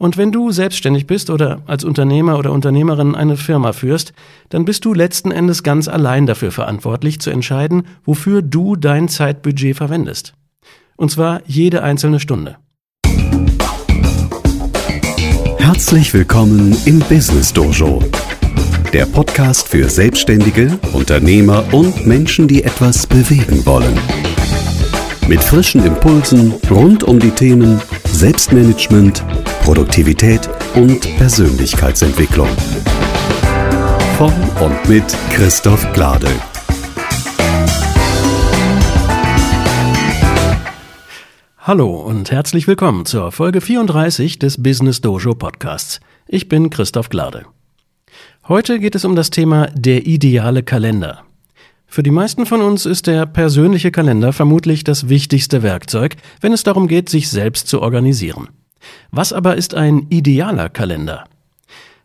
Und wenn du selbstständig bist oder als Unternehmer oder Unternehmerin eine Firma führst, dann bist du letzten Endes ganz allein dafür verantwortlich zu entscheiden, wofür du dein Zeitbudget verwendest. Und zwar jede einzelne Stunde. Herzlich willkommen im Business Dojo. Der Podcast für Selbstständige, Unternehmer und Menschen, die etwas bewegen wollen. Mit frischen Impulsen rund um die Themen Selbstmanagement, Produktivität und Persönlichkeitsentwicklung. Von und mit Christoph Glade. Hallo und herzlich willkommen zur Folge 34 des Business Dojo Podcasts. Ich bin Christoph Glade. Heute geht es um das Thema der ideale Kalender. Für die meisten von uns ist der persönliche Kalender vermutlich das wichtigste Werkzeug, wenn es darum geht, sich selbst zu organisieren. Was aber ist ein idealer Kalender?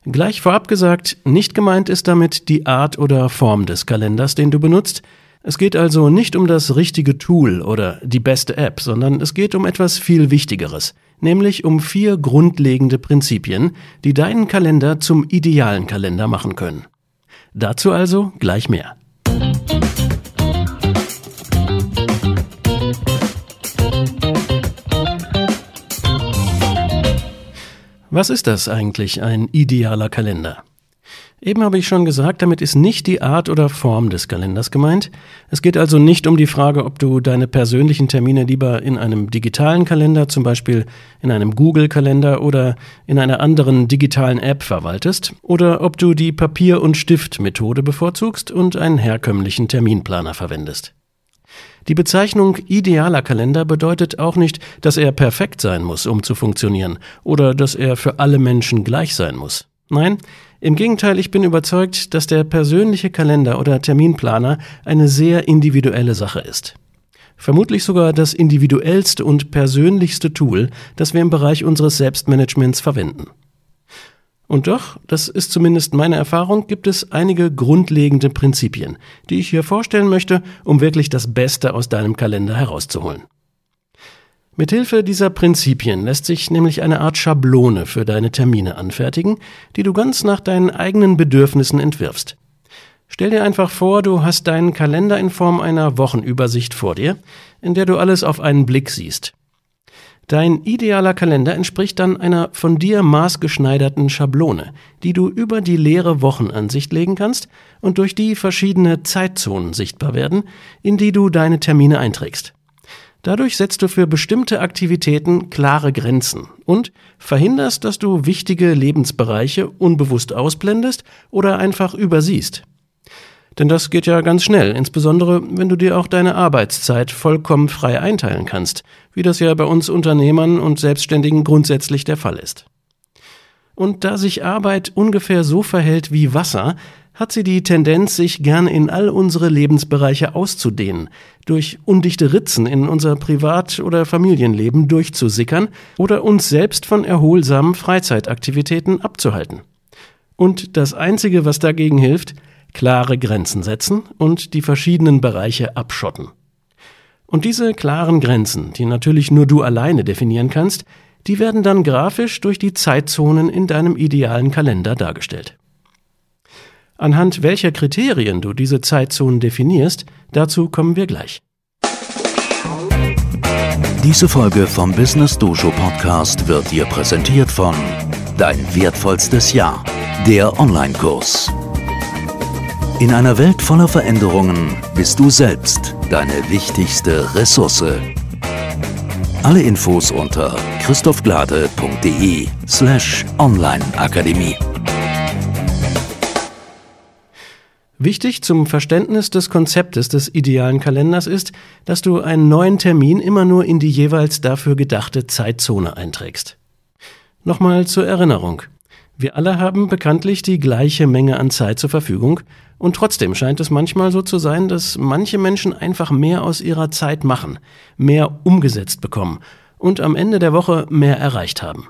Gleich vorab gesagt, nicht gemeint ist damit die Art oder Form des Kalenders, den du benutzt. Es geht also nicht um das richtige Tool oder die beste App, sondern es geht um etwas viel Wichtigeres, nämlich um vier grundlegende Prinzipien, die deinen Kalender zum idealen Kalender machen können. Dazu also gleich mehr. Was ist das eigentlich, ein idealer Kalender? Eben habe ich schon gesagt, damit ist nicht die Art oder Form des Kalenders gemeint. Es geht also nicht um die Frage, ob du deine persönlichen Termine lieber in einem digitalen Kalender, zum Beispiel in einem Google-Kalender oder in einer anderen digitalen App verwaltest, oder ob du die Papier- und Stift-Methode bevorzugst und einen herkömmlichen Terminplaner verwendest. Die Bezeichnung idealer Kalender bedeutet auch nicht, dass er perfekt sein muss, um zu funktionieren, oder dass er für alle Menschen gleich sein muss. Nein, im Gegenteil, ich bin überzeugt, dass der persönliche Kalender oder Terminplaner eine sehr individuelle Sache ist. Vermutlich sogar das individuellste und persönlichste Tool, das wir im Bereich unseres Selbstmanagements verwenden. Und doch, das ist zumindest meine Erfahrung, gibt es einige grundlegende Prinzipien, die ich hier vorstellen möchte, um wirklich das Beste aus deinem Kalender herauszuholen. Mithilfe dieser Prinzipien lässt sich nämlich eine Art Schablone für deine Termine anfertigen, die du ganz nach deinen eigenen Bedürfnissen entwirfst. Stell dir einfach vor, du hast deinen Kalender in Form einer Wochenübersicht vor dir, in der du alles auf einen Blick siehst. Dein idealer Kalender entspricht dann einer von dir maßgeschneiderten Schablone, die du über die leere Wochenansicht legen kannst und durch die verschiedene Zeitzonen sichtbar werden, in die du deine Termine einträgst. Dadurch setzt du für bestimmte Aktivitäten klare Grenzen und verhinderst, dass du wichtige Lebensbereiche unbewusst ausblendest oder einfach übersiehst. Denn das geht ja ganz schnell, insbesondere wenn du dir auch deine Arbeitszeit vollkommen frei einteilen kannst, wie das ja bei uns Unternehmern und Selbstständigen grundsätzlich der Fall ist. Und da sich Arbeit ungefähr so verhält wie Wasser, hat sie die Tendenz, sich gern in all unsere Lebensbereiche auszudehnen, durch undichte Ritzen in unser Privat- oder Familienleben durchzusickern oder uns selbst von erholsamen Freizeitaktivitäten abzuhalten. Und das Einzige, was dagegen hilft, klare Grenzen setzen und die verschiedenen Bereiche abschotten. Und diese klaren Grenzen, die natürlich nur du alleine definieren kannst, die werden dann grafisch durch die Zeitzonen in deinem idealen Kalender dargestellt. Anhand welcher Kriterien du diese Zeitzonen definierst, dazu kommen wir gleich. Diese Folge vom Business Dojo Podcast wird dir präsentiert von Dein wertvollstes Jahr, der Online-Kurs. In einer Welt voller Veränderungen bist du selbst deine wichtigste Ressource. Alle Infos unter christophglade.de slash onlineakademie. Wichtig zum Verständnis des Konzeptes des idealen Kalenders ist, dass du einen neuen Termin immer nur in die jeweils dafür gedachte Zeitzone einträgst. Nochmal zur Erinnerung. Wir alle haben bekanntlich die gleiche Menge an Zeit zur Verfügung und trotzdem scheint es manchmal so zu sein, dass manche Menschen einfach mehr aus ihrer Zeit machen, mehr umgesetzt bekommen und am Ende der Woche mehr erreicht haben.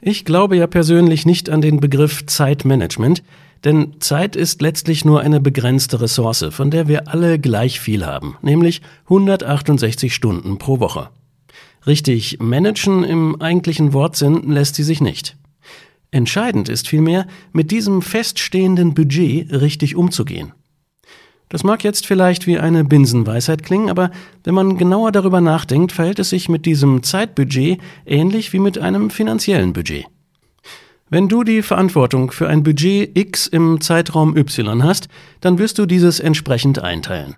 Ich glaube ja persönlich nicht an den Begriff Zeitmanagement, denn Zeit ist letztlich nur eine begrenzte Ressource, von der wir alle gleich viel haben, nämlich 168 Stunden pro Woche. Richtig managen im eigentlichen Wortsinn lässt sie sich nicht. Entscheidend ist vielmehr, mit diesem feststehenden Budget richtig umzugehen. Das mag jetzt vielleicht wie eine Binsenweisheit klingen, aber wenn man genauer darüber nachdenkt, verhält es sich mit diesem Zeitbudget ähnlich wie mit einem finanziellen Budget. Wenn du die Verantwortung für ein Budget X im Zeitraum Y hast, dann wirst du dieses entsprechend einteilen.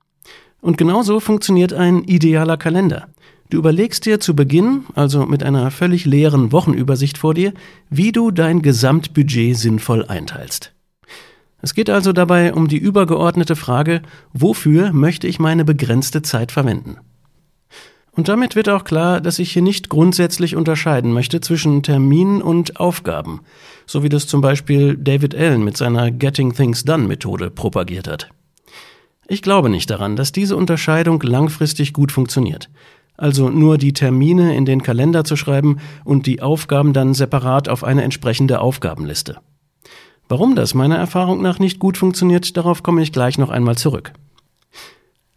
Und genauso funktioniert ein idealer Kalender. Du überlegst dir zu Beginn, also mit einer völlig leeren Wochenübersicht vor dir, wie du dein Gesamtbudget sinnvoll einteilst. Es geht also dabei um die übergeordnete Frage, wofür möchte ich meine begrenzte Zeit verwenden? Und damit wird auch klar, dass ich hier nicht grundsätzlich unterscheiden möchte zwischen Terminen und Aufgaben, so wie das zum Beispiel David Allen mit seiner Getting Things Done Methode propagiert hat. Ich glaube nicht daran, dass diese Unterscheidung langfristig gut funktioniert also nur die Termine in den Kalender zu schreiben und die Aufgaben dann separat auf eine entsprechende Aufgabenliste. Warum das meiner Erfahrung nach nicht gut funktioniert, darauf komme ich gleich noch einmal zurück.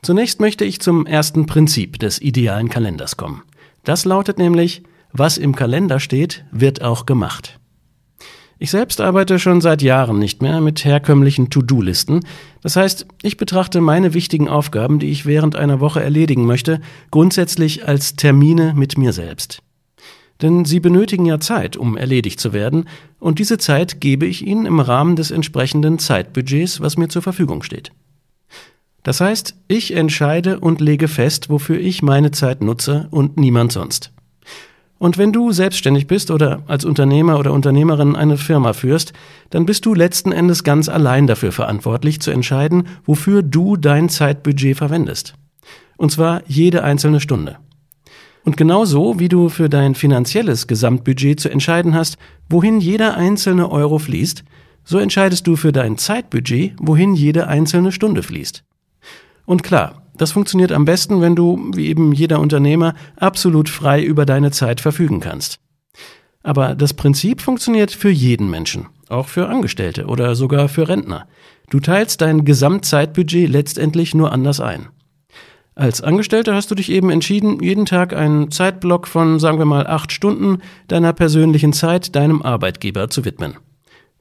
Zunächst möchte ich zum ersten Prinzip des idealen Kalenders kommen. Das lautet nämlich, was im Kalender steht, wird auch gemacht. Ich selbst arbeite schon seit Jahren nicht mehr mit herkömmlichen To-Do-Listen. Das heißt, ich betrachte meine wichtigen Aufgaben, die ich während einer Woche erledigen möchte, grundsätzlich als Termine mit mir selbst. Denn sie benötigen ja Zeit, um erledigt zu werden, und diese Zeit gebe ich ihnen im Rahmen des entsprechenden Zeitbudgets, was mir zur Verfügung steht. Das heißt, ich entscheide und lege fest, wofür ich meine Zeit nutze und niemand sonst. Und wenn du selbstständig bist oder als Unternehmer oder Unternehmerin eine Firma führst, dann bist du letzten Endes ganz allein dafür verantwortlich zu entscheiden, wofür du dein Zeitbudget verwendest. Und zwar jede einzelne Stunde. Und genauso wie du für dein finanzielles Gesamtbudget zu entscheiden hast, wohin jeder einzelne Euro fließt, so entscheidest du für dein Zeitbudget, wohin jede einzelne Stunde fließt. Und klar, das funktioniert am besten, wenn du, wie eben jeder Unternehmer, absolut frei über deine Zeit verfügen kannst. Aber das Prinzip funktioniert für jeden Menschen, auch für Angestellte oder sogar für Rentner. Du teilst dein Gesamtzeitbudget letztendlich nur anders ein. Als Angestellter hast du dich eben entschieden, jeden Tag einen Zeitblock von, sagen wir mal, acht Stunden deiner persönlichen Zeit deinem Arbeitgeber zu widmen.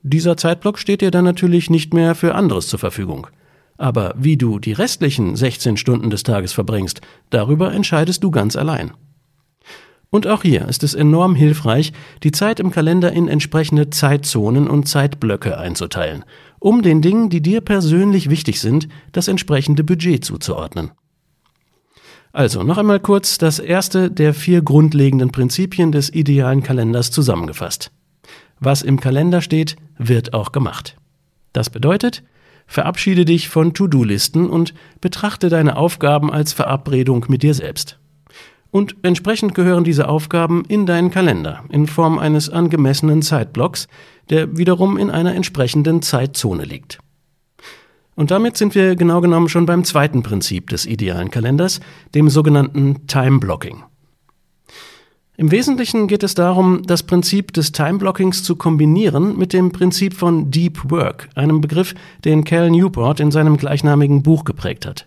Dieser Zeitblock steht dir dann natürlich nicht mehr für anderes zur Verfügung. Aber wie du die restlichen 16 Stunden des Tages verbringst, darüber entscheidest du ganz allein. Und auch hier ist es enorm hilfreich, die Zeit im Kalender in entsprechende Zeitzonen und Zeitblöcke einzuteilen, um den Dingen, die dir persönlich wichtig sind, das entsprechende Budget zuzuordnen. Also noch einmal kurz das erste der vier grundlegenden Prinzipien des idealen Kalenders zusammengefasst. Was im Kalender steht, wird auch gemacht. Das bedeutet, Verabschiede dich von To-Do-Listen und betrachte deine Aufgaben als Verabredung mit dir selbst. Und entsprechend gehören diese Aufgaben in deinen Kalender in Form eines angemessenen Zeitblocks, der wiederum in einer entsprechenden Zeitzone liegt. Und damit sind wir genau genommen schon beim zweiten Prinzip des idealen Kalenders, dem sogenannten Time Blocking. Im Wesentlichen geht es darum, das Prinzip des Time-Blockings zu kombinieren mit dem Prinzip von Deep Work, einem Begriff, den Cal Newport in seinem gleichnamigen Buch geprägt hat.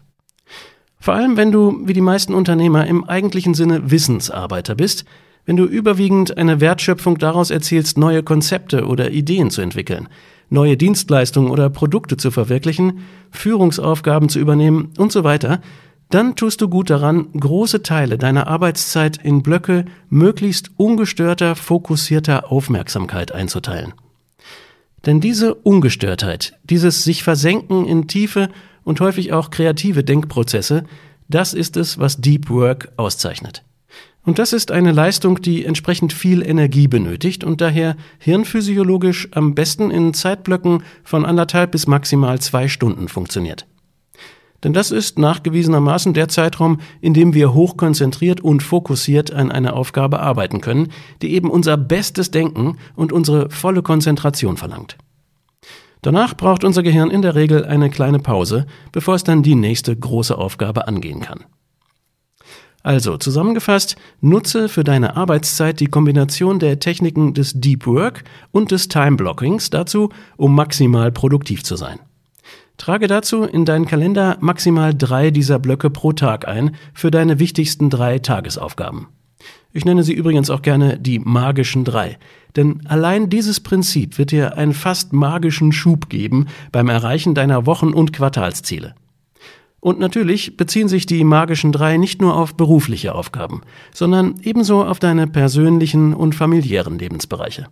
Vor allem, wenn du, wie die meisten Unternehmer, im eigentlichen Sinne Wissensarbeiter bist, wenn du überwiegend eine Wertschöpfung daraus erzielst, neue Konzepte oder Ideen zu entwickeln, neue Dienstleistungen oder Produkte zu verwirklichen, Führungsaufgaben zu übernehmen und so weiter, dann tust du gut daran, große Teile deiner Arbeitszeit in Blöcke möglichst ungestörter, fokussierter Aufmerksamkeit einzuteilen. Denn diese Ungestörtheit, dieses sich versenken in tiefe und häufig auch kreative Denkprozesse, das ist es, was Deep Work auszeichnet. Und das ist eine Leistung, die entsprechend viel Energie benötigt und daher hirnphysiologisch am besten in Zeitblöcken von anderthalb bis maximal zwei Stunden funktioniert. Denn das ist nachgewiesenermaßen der Zeitraum, in dem wir hochkonzentriert und fokussiert an einer Aufgabe arbeiten können, die eben unser bestes Denken und unsere volle Konzentration verlangt. Danach braucht unser Gehirn in der Regel eine kleine Pause, bevor es dann die nächste große Aufgabe angehen kann. Also zusammengefasst, nutze für deine Arbeitszeit die Kombination der Techniken des Deep Work und des Time Blockings dazu, um maximal produktiv zu sein. Trage dazu in deinen Kalender maximal drei dieser Blöcke pro Tag ein für deine wichtigsten drei Tagesaufgaben. Ich nenne sie übrigens auch gerne die magischen drei. Denn allein dieses Prinzip wird dir einen fast magischen Schub geben beim Erreichen deiner Wochen- und Quartalsziele. Und natürlich beziehen sich die magischen drei nicht nur auf berufliche Aufgaben, sondern ebenso auf deine persönlichen und familiären Lebensbereiche.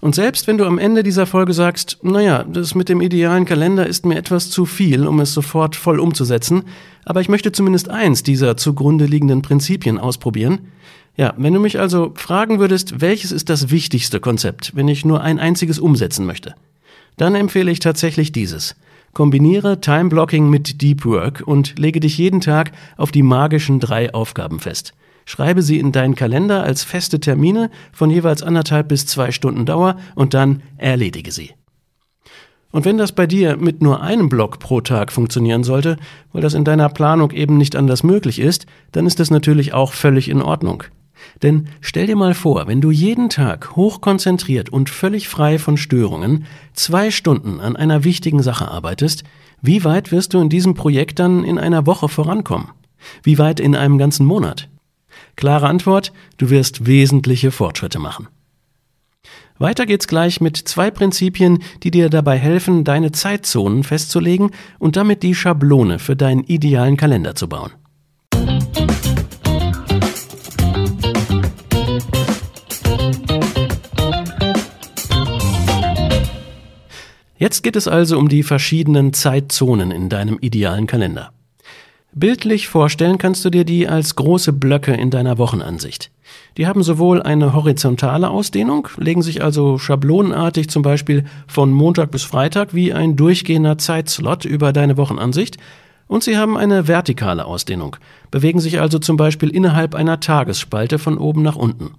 Und selbst wenn du am Ende dieser Folge sagst, naja, das mit dem idealen Kalender ist mir etwas zu viel, um es sofort voll umzusetzen, aber ich möchte zumindest eins dieser zugrunde liegenden Prinzipien ausprobieren. Ja, wenn du mich also fragen würdest, welches ist das wichtigste Konzept, wenn ich nur ein einziges umsetzen möchte, dann empfehle ich tatsächlich dieses. Kombiniere Time Blocking mit Deep Work und lege dich jeden Tag auf die magischen drei Aufgaben fest. Schreibe sie in deinen Kalender als feste Termine von jeweils anderthalb bis zwei Stunden Dauer und dann erledige sie. Und wenn das bei dir mit nur einem Block pro Tag funktionieren sollte, weil das in deiner Planung eben nicht anders möglich ist, dann ist das natürlich auch völlig in Ordnung. Denn stell dir mal vor, wenn du jeden Tag hochkonzentriert und völlig frei von Störungen zwei Stunden an einer wichtigen Sache arbeitest, wie weit wirst du in diesem Projekt dann in einer Woche vorankommen? Wie weit in einem ganzen Monat? Klare Antwort, du wirst wesentliche Fortschritte machen. Weiter geht's gleich mit zwei Prinzipien, die dir dabei helfen, deine Zeitzonen festzulegen und damit die Schablone für deinen idealen Kalender zu bauen. Jetzt geht es also um die verschiedenen Zeitzonen in deinem idealen Kalender. Bildlich vorstellen kannst du dir die als große Blöcke in deiner Wochenansicht. Die haben sowohl eine horizontale Ausdehnung, legen sich also schablonenartig zum Beispiel von Montag bis Freitag wie ein durchgehender Zeitslot über deine Wochenansicht, und sie haben eine vertikale Ausdehnung, bewegen sich also zum Beispiel innerhalb einer Tagesspalte von oben nach unten.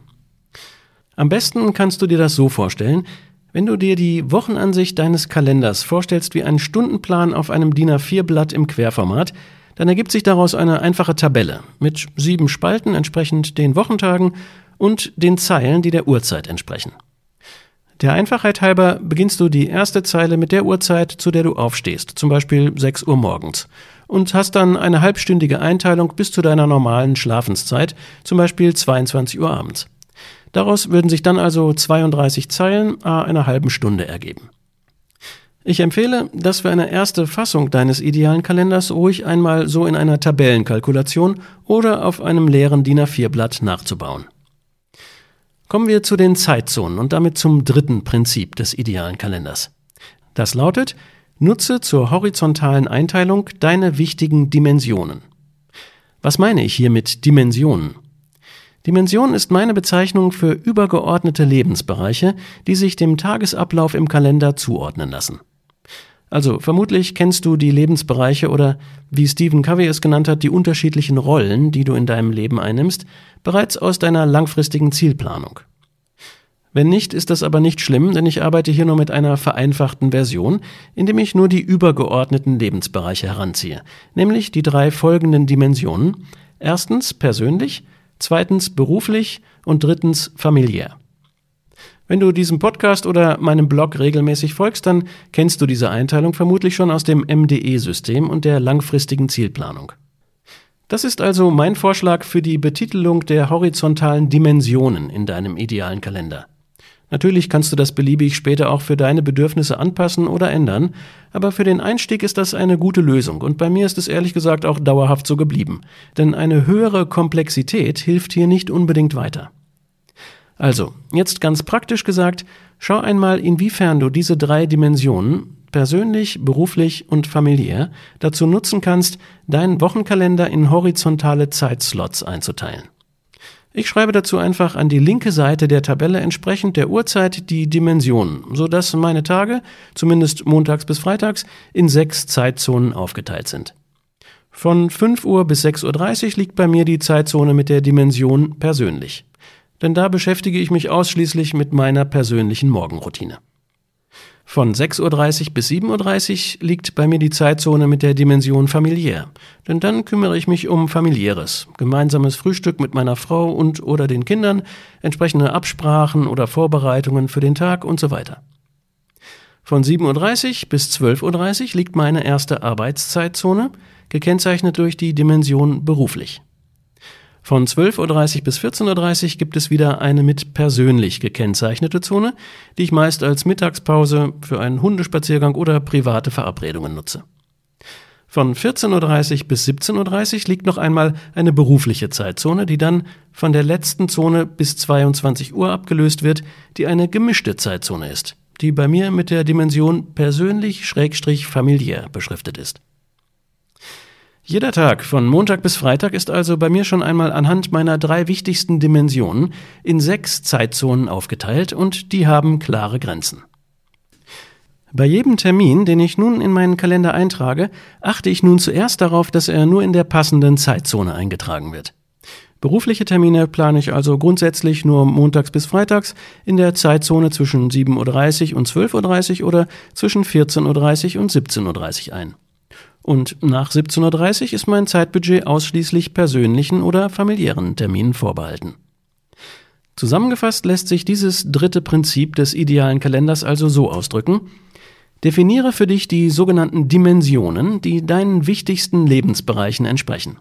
Am besten kannst du dir das so vorstellen, wenn du dir die Wochenansicht deines Kalenders vorstellst wie einen Stundenplan auf einem DIN A4-Blatt im Querformat, dann ergibt sich daraus eine einfache Tabelle mit sieben Spalten entsprechend den Wochentagen und den Zeilen, die der Uhrzeit entsprechen. Der Einfachheit halber beginnst du die erste Zeile mit der Uhrzeit, zu der du aufstehst, zum Beispiel 6 Uhr morgens, und hast dann eine halbstündige Einteilung bis zu deiner normalen Schlafenszeit, zum Beispiel 22 Uhr abends. Daraus würden sich dann also 32 Zeilen a einer halben Stunde ergeben. Ich empfehle, das für eine erste Fassung deines idealen Kalenders ruhig einmal so in einer Tabellenkalkulation oder auf einem leeren DIN A4-Blatt nachzubauen. Kommen wir zu den Zeitzonen und damit zum dritten Prinzip des idealen Kalenders. Das lautet, nutze zur horizontalen Einteilung deine wichtigen Dimensionen. Was meine ich hier mit Dimensionen? Dimension ist meine Bezeichnung für übergeordnete Lebensbereiche, die sich dem Tagesablauf im Kalender zuordnen lassen. Also vermutlich kennst du die Lebensbereiche oder, wie Stephen Covey es genannt hat, die unterschiedlichen Rollen, die du in deinem Leben einnimmst, bereits aus deiner langfristigen Zielplanung. Wenn nicht, ist das aber nicht schlimm, denn ich arbeite hier nur mit einer vereinfachten Version, indem ich nur die übergeordneten Lebensbereiche heranziehe, nämlich die drei folgenden Dimensionen. Erstens persönlich, zweitens beruflich und drittens familiär. Wenn du diesem Podcast oder meinem Blog regelmäßig folgst, dann kennst du diese Einteilung vermutlich schon aus dem MDE-System und der langfristigen Zielplanung. Das ist also mein Vorschlag für die Betitelung der horizontalen Dimensionen in deinem idealen Kalender. Natürlich kannst du das beliebig später auch für deine Bedürfnisse anpassen oder ändern, aber für den Einstieg ist das eine gute Lösung und bei mir ist es ehrlich gesagt auch dauerhaft so geblieben, denn eine höhere Komplexität hilft hier nicht unbedingt weiter. Also, jetzt ganz praktisch gesagt, schau einmal, inwiefern du diese drei Dimensionen, persönlich, beruflich und familiär, dazu nutzen kannst, deinen Wochenkalender in horizontale Zeitslots einzuteilen. Ich schreibe dazu einfach an die linke Seite der Tabelle entsprechend der Uhrzeit die Dimensionen, so dass meine Tage, zumindest montags bis freitags, in sechs Zeitzonen aufgeteilt sind. Von 5 Uhr bis 6.30 Uhr liegt bei mir die Zeitzone mit der Dimension persönlich denn da beschäftige ich mich ausschließlich mit meiner persönlichen Morgenroutine. Von 6.30 Uhr bis 7.30 Uhr liegt bei mir die Zeitzone mit der Dimension familiär, denn dann kümmere ich mich um familiäres, gemeinsames Frühstück mit meiner Frau und oder den Kindern, entsprechende Absprachen oder Vorbereitungen für den Tag und so weiter. Von 7.30 Uhr bis 12.30 Uhr liegt meine erste Arbeitszeitzone, gekennzeichnet durch die Dimension beruflich. Von 12.30 Uhr bis 14.30 Uhr gibt es wieder eine mit persönlich gekennzeichnete Zone, die ich meist als Mittagspause für einen Hundespaziergang oder private Verabredungen nutze. Von 14.30 Uhr bis 17.30 Uhr liegt noch einmal eine berufliche Zeitzone, die dann von der letzten Zone bis 22 Uhr abgelöst wird, die eine gemischte Zeitzone ist, die bei mir mit der Dimension persönlich schrägstrich familiär beschriftet ist. Jeder Tag von Montag bis Freitag ist also bei mir schon einmal anhand meiner drei wichtigsten Dimensionen in sechs Zeitzonen aufgeteilt und die haben klare Grenzen. Bei jedem Termin, den ich nun in meinen Kalender eintrage, achte ich nun zuerst darauf, dass er nur in der passenden Zeitzone eingetragen wird. Berufliche Termine plane ich also grundsätzlich nur montags bis freitags in der Zeitzone zwischen 7.30 Uhr und 12.30 Uhr oder zwischen 14.30 Uhr und 17.30 Uhr ein. Und nach 17.30 Uhr ist mein Zeitbudget ausschließlich persönlichen oder familiären Terminen vorbehalten. Zusammengefasst lässt sich dieses dritte Prinzip des idealen Kalenders also so ausdrücken, Definiere für dich die sogenannten Dimensionen, die deinen wichtigsten Lebensbereichen entsprechen.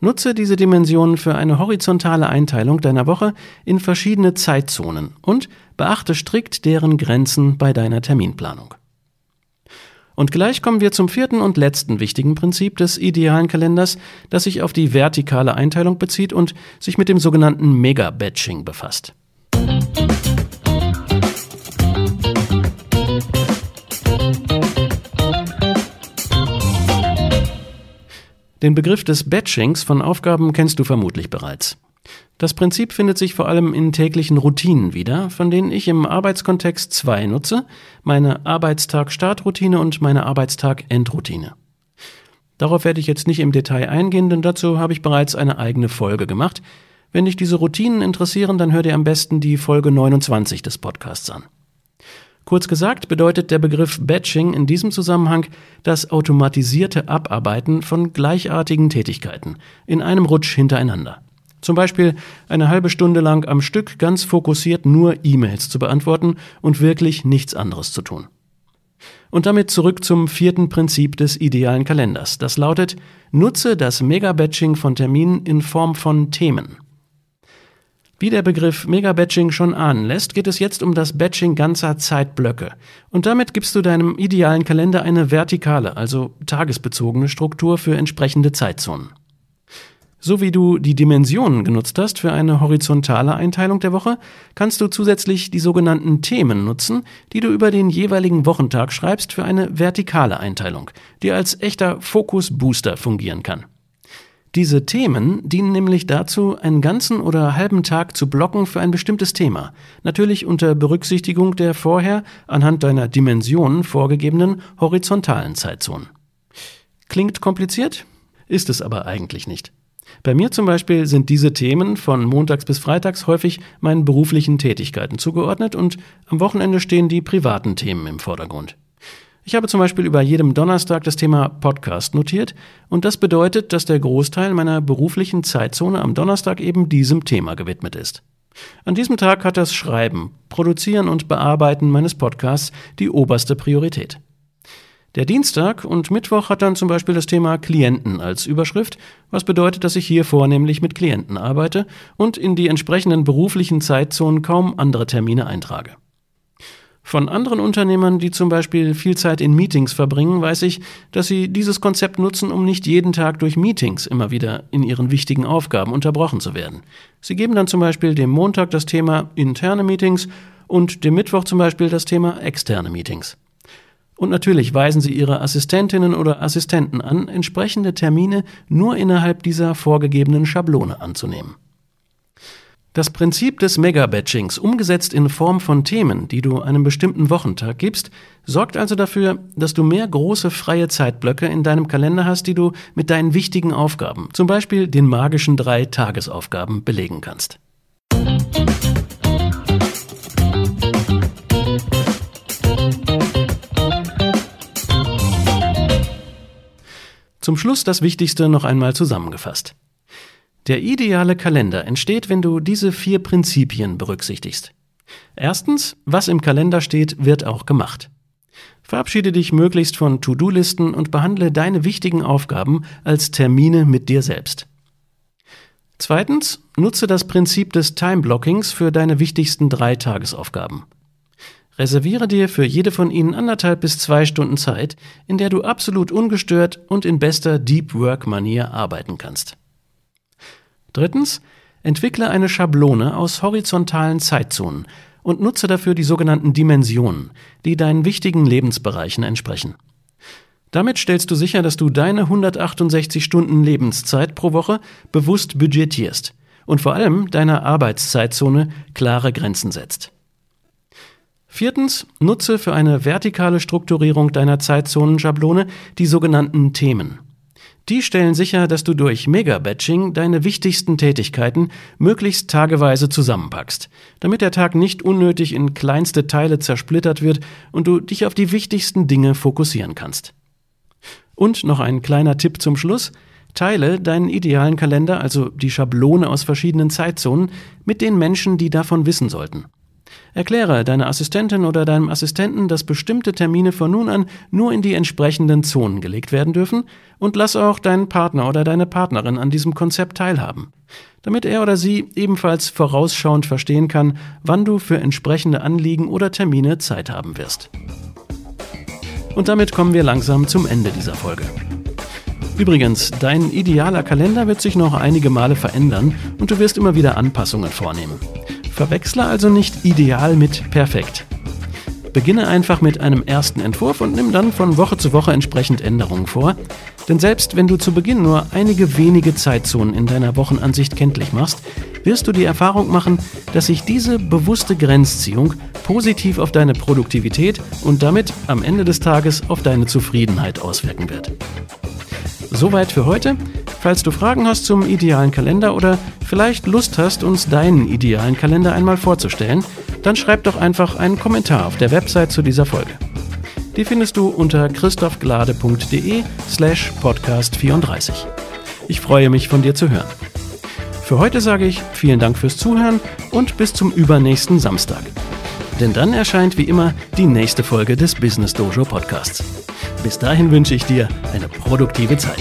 Nutze diese Dimensionen für eine horizontale Einteilung deiner Woche in verschiedene Zeitzonen und beachte strikt deren Grenzen bei deiner Terminplanung. Und gleich kommen wir zum vierten und letzten wichtigen Prinzip des idealen Kalenders, das sich auf die vertikale Einteilung bezieht und sich mit dem sogenannten Mega-Batching befasst. Den Begriff des Batchings von Aufgaben kennst du vermutlich bereits. Das Prinzip findet sich vor allem in täglichen Routinen wieder, von denen ich im Arbeitskontext zwei nutze, meine Arbeitstag-Startroutine und meine Arbeitstag-Endroutine. Darauf werde ich jetzt nicht im Detail eingehen, denn dazu habe ich bereits eine eigene Folge gemacht. Wenn dich diese Routinen interessieren, dann hör dir am besten die Folge 29 des Podcasts an. Kurz gesagt bedeutet der Begriff Batching in diesem Zusammenhang das automatisierte Abarbeiten von gleichartigen Tätigkeiten in einem Rutsch hintereinander. Zum Beispiel eine halbe Stunde lang am Stück ganz fokussiert nur E-Mails zu beantworten und wirklich nichts anderes zu tun. Und damit zurück zum vierten Prinzip des idealen Kalenders. Das lautet, nutze das Mega-Batching von Terminen in Form von Themen. Wie der Begriff Mega-Batching schon ahnen lässt, geht es jetzt um das Batching ganzer Zeitblöcke. Und damit gibst du deinem idealen Kalender eine vertikale, also tagesbezogene Struktur für entsprechende Zeitzonen. So wie du die Dimensionen genutzt hast für eine horizontale Einteilung der Woche, kannst du zusätzlich die sogenannten Themen nutzen, die du über den jeweiligen Wochentag schreibst für eine vertikale Einteilung, die als echter Fokus-Booster fungieren kann. Diese Themen dienen nämlich dazu, einen ganzen oder halben Tag zu blocken für ein bestimmtes Thema, natürlich unter Berücksichtigung der vorher anhand deiner Dimensionen vorgegebenen horizontalen Zeitzonen. Klingt kompliziert? Ist es aber eigentlich nicht. Bei mir zum Beispiel sind diese Themen von montags bis freitags häufig meinen beruflichen Tätigkeiten zugeordnet und am Wochenende stehen die privaten Themen im Vordergrund. Ich habe zum Beispiel über jedem Donnerstag das Thema Podcast notiert und das bedeutet, dass der Großteil meiner beruflichen Zeitzone am Donnerstag eben diesem Thema gewidmet ist. An diesem Tag hat das Schreiben, Produzieren und Bearbeiten meines Podcasts die oberste Priorität. Der Dienstag und Mittwoch hat dann zum Beispiel das Thema Klienten als Überschrift, was bedeutet, dass ich hier vornehmlich mit Klienten arbeite und in die entsprechenden beruflichen Zeitzonen kaum andere Termine eintrage. Von anderen Unternehmern, die zum Beispiel viel Zeit in Meetings verbringen, weiß ich, dass sie dieses Konzept nutzen, um nicht jeden Tag durch Meetings immer wieder in ihren wichtigen Aufgaben unterbrochen zu werden. Sie geben dann zum Beispiel dem Montag das Thema interne Meetings und dem Mittwoch zum Beispiel das Thema externe Meetings. Und natürlich weisen sie ihre Assistentinnen oder Assistenten an, entsprechende Termine nur innerhalb dieser vorgegebenen Schablone anzunehmen. Das Prinzip des Mega-Batchings, umgesetzt in Form von Themen, die du einem bestimmten Wochentag gibst, sorgt also dafür, dass du mehr große freie Zeitblöcke in deinem Kalender hast, die du mit deinen wichtigen Aufgaben, zum Beispiel den magischen drei Tagesaufgaben, belegen kannst. Zum Schluss das Wichtigste noch einmal zusammengefasst. Der ideale Kalender entsteht, wenn du diese vier Prinzipien berücksichtigst. Erstens, was im Kalender steht, wird auch gemacht. Verabschiede dich möglichst von To-Do-Listen und behandle deine wichtigen Aufgaben als Termine mit dir selbst. Zweitens, nutze das Prinzip des Time-Blockings für deine wichtigsten drei Tagesaufgaben. Reserviere dir für jede von ihnen anderthalb bis zwei Stunden Zeit, in der du absolut ungestört und in bester Deep Work-Manier arbeiten kannst. Drittens, entwickle eine Schablone aus horizontalen Zeitzonen und nutze dafür die sogenannten Dimensionen, die deinen wichtigen Lebensbereichen entsprechen. Damit stellst du sicher, dass du deine 168 Stunden Lebenszeit pro Woche bewusst budgetierst und vor allem deiner Arbeitszeitzone klare Grenzen setzt. Viertens, nutze für eine vertikale Strukturierung deiner Zeitzonenschablone die sogenannten Themen. Die stellen sicher, dass du durch Mega-Batching deine wichtigsten Tätigkeiten möglichst tageweise zusammenpackst, damit der Tag nicht unnötig in kleinste Teile zersplittert wird und du dich auf die wichtigsten Dinge fokussieren kannst. Und noch ein kleiner Tipp zum Schluss. Teile deinen idealen Kalender, also die Schablone aus verschiedenen Zeitzonen, mit den Menschen, die davon wissen sollten. Erkläre deiner Assistentin oder deinem Assistenten, dass bestimmte Termine von nun an nur in die entsprechenden Zonen gelegt werden dürfen und lass auch deinen Partner oder deine Partnerin an diesem Konzept teilhaben, damit er oder sie ebenfalls vorausschauend verstehen kann, wann du für entsprechende Anliegen oder Termine Zeit haben wirst. Und damit kommen wir langsam zum Ende dieser Folge. Übrigens, dein idealer Kalender wird sich noch einige Male verändern und du wirst immer wieder Anpassungen vornehmen. Verwechsle also nicht ideal mit perfekt. Beginne einfach mit einem ersten Entwurf und nimm dann von Woche zu Woche entsprechend Änderungen vor. Denn selbst wenn du zu Beginn nur einige wenige Zeitzonen in deiner Wochenansicht kenntlich machst, wirst du die Erfahrung machen, dass sich diese bewusste Grenzziehung positiv auf deine Produktivität und damit am Ende des Tages auf deine Zufriedenheit auswirken wird. Soweit für heute. Falls du Fragen hast zum idealen Kalender oder vielleicht Lust hast, uns deinen idealen Kalender einmal vorzustellen, dann schreib doch einfach einen Kommentar auf der Website zu dieser Folge. Die findest du unter christophglade.de slash podcast 34. Ich freue mich von dir zu hören. Für heute sage ich vielen Dank fürs Zuhören und bis zum übernächsten Samstag. Denn dann erscheint wie immer die nächste Folge des Business Dojo Podcasts. Bis dahin wünsche ich dir eine produktive Zeit.